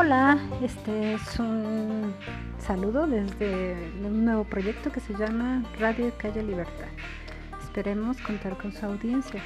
Hola, este es un saludo desde un nuevo proyecto que se llama Radio Calle Libertad. Esperemos contar con su audiencia.